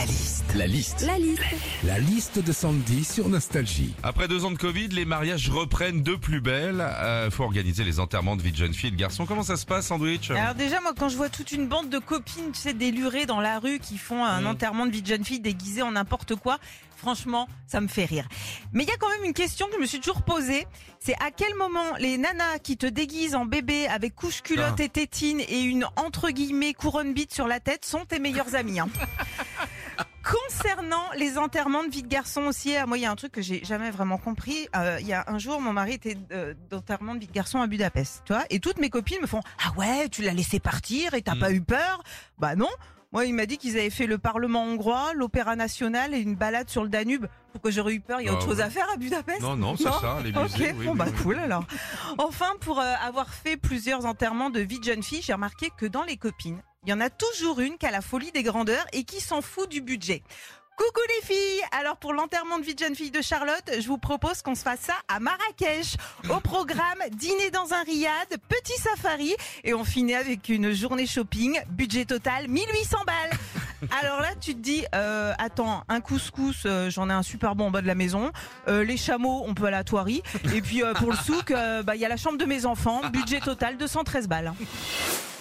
La liste. La liste. La liste. La liste de Sandy sur Nostalgie. Après deux ans de Covid, les mariages reprennent de plus belle. Euh, faut organiser les enterrements de vie de jeune fille et de garçon. Comment ça se passe, Sandwich? Alors déjà, moi, quand je vois toute une bande de copines, tu sais, délurées dans la rue qui font un Mm. enterrement de vie de jeune fille déguisée en n'importe quoi, franchement, ça me fait rire. Mais il y a quand même une question que je me suis toujours posée. C'est à quel moment les nanas qui te déguisent en bébé avec couche culotte Ah. et tétine et une entre guillemets couronne bite sur la tête sont tes meilleures amies. hein? Concernant les enterrements de vie de garçon aussi, euh, moi il y a un truc que j'ai jamais vraiment compris. Euh, Il y a un jour, mon mari était euh, d'enterrement de vie de garçon à Budapest, tu vois, et toutes mes copines me font ah ouais, tu l'as laissé partir et t'as Mm. pas eu peur? Bah non. Moi, il m'a dit qu'ils avaient fait le Parlement hongrois, l'Opéra national et une balade sur le Danube. Pourquoi j'aurais eu peur? Il y a Ah autre chose à faire à Budapest? Non, non, c'est ça, les Ok, musées. oui, bon bah oui. cool alors. Enfin, pour euh, avoir fait plusieurs enterrements de vie de jeune fille, j'ai remarqué que dans les copines, il y en a toujours une qui a la folie des grandeurs et qui s'en fout du budget. Coucou les filles Alors pour l'enterrement de vie de jeune fille de Charlotte, je vous propose qu'on se fasse ça à Marrakech. Au programme, dîner dans un riad, petit safari et on finit avec une journée shopping, budget total 1800 balles. Alors là, tu te dis, euh, attends, un couscous, euh, j'en ai un super bon en bas de la maison. Euh, les chameaux, on peut aller à Thoiry. Et puis pour le souk, bah, il y a la chambre de mes enfants, budget total 213 balles.